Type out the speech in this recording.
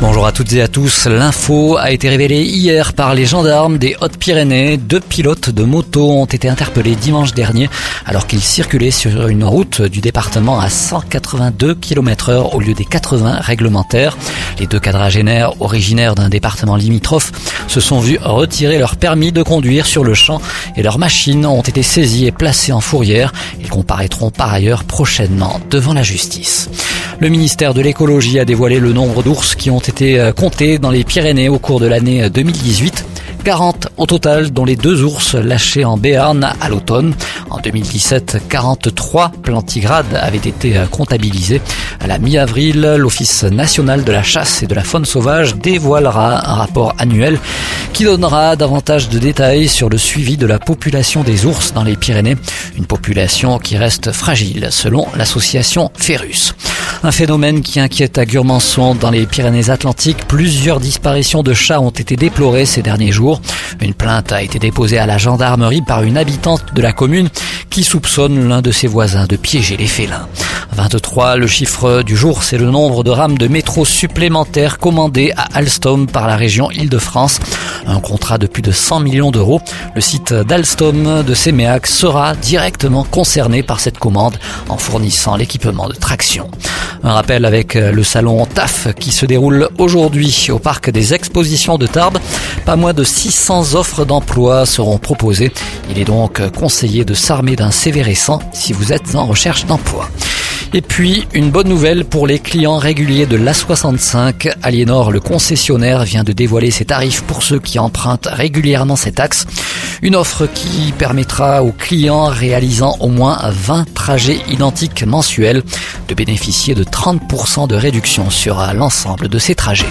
Bonjour à toutes et à tous. L'info a été révélée hier par les gendarmes des Hautes-Pyrénées. Deux pilotes de moto ont été interpellés dimanche dernier alors qu'ils circulaient sur une route du département à 182 km heure au lieu des 80 réglementaires. Les deux quadragénaires originaires d'un département limitrophe se sont vus retirer leur permis de conduire sur le champ et leurs machines ont été saisies et placées en fourrière. Ils comparaîtront par ailleurs prochainement devant la justice. Le ministère de l'écologie a dévoilé le nombre d'ours qui ont été euh, comptés dans les Pyrénées au cours de l'année 2018. 40 au total, dont les deux ours lâchés en Béarn à l'automne. En 2017, 43 plantigrades avaient été euh, comptabilisés. À la mi-avril, l'Office national de la chasse et de la faune sauvage dévoilera un rapport annuel qui donnera davantage de détails sur le suivi de la population des ours dans les Pyrénées, une population qui reste fragile selon l'association Ferus. Un phénomène qui inquiète à Gurmançon dans les Pyrénées-Atlantiques. Plusieurs disparitions de chats ont été déplorées ces derniers jours. Une plainte a été déposée à la gendarmerie par une habitante de la commune qui soupçonne l'un de ses voisins de piéger les félins. 23, le chiffre du jour, c'est le nombre de rames de métro supplémentaires commandées à Alstom par la région Île-de-France. Un contrat de plus de 100 millions d'euros. Le site d'Alstom de Séméac sera directement concerné par cette commande en fournissant l'équipement de traction. Un rappel avec le salon TAF qui se déroule aujourd'hui au parc des expositions de Tarbes. Pas moins de 600 offres d'emploi seront proposées. Il est donc conseillé de s'armer d'un CV récent si vous êtes en recherche d'emploi. Et puis, une bonne nouvelle pour les clients réguliers de l'A65. Aliénor, le concessionnaire, vient de dévoiler ses tarifs pour ceux qui empruntent régulièrement cet axe. Une offre qui permettra aux clients réalisant au moins 20 trajets identiques mensuels de bénéficier de 30% de réduction sur l'ensemble de ces trajets.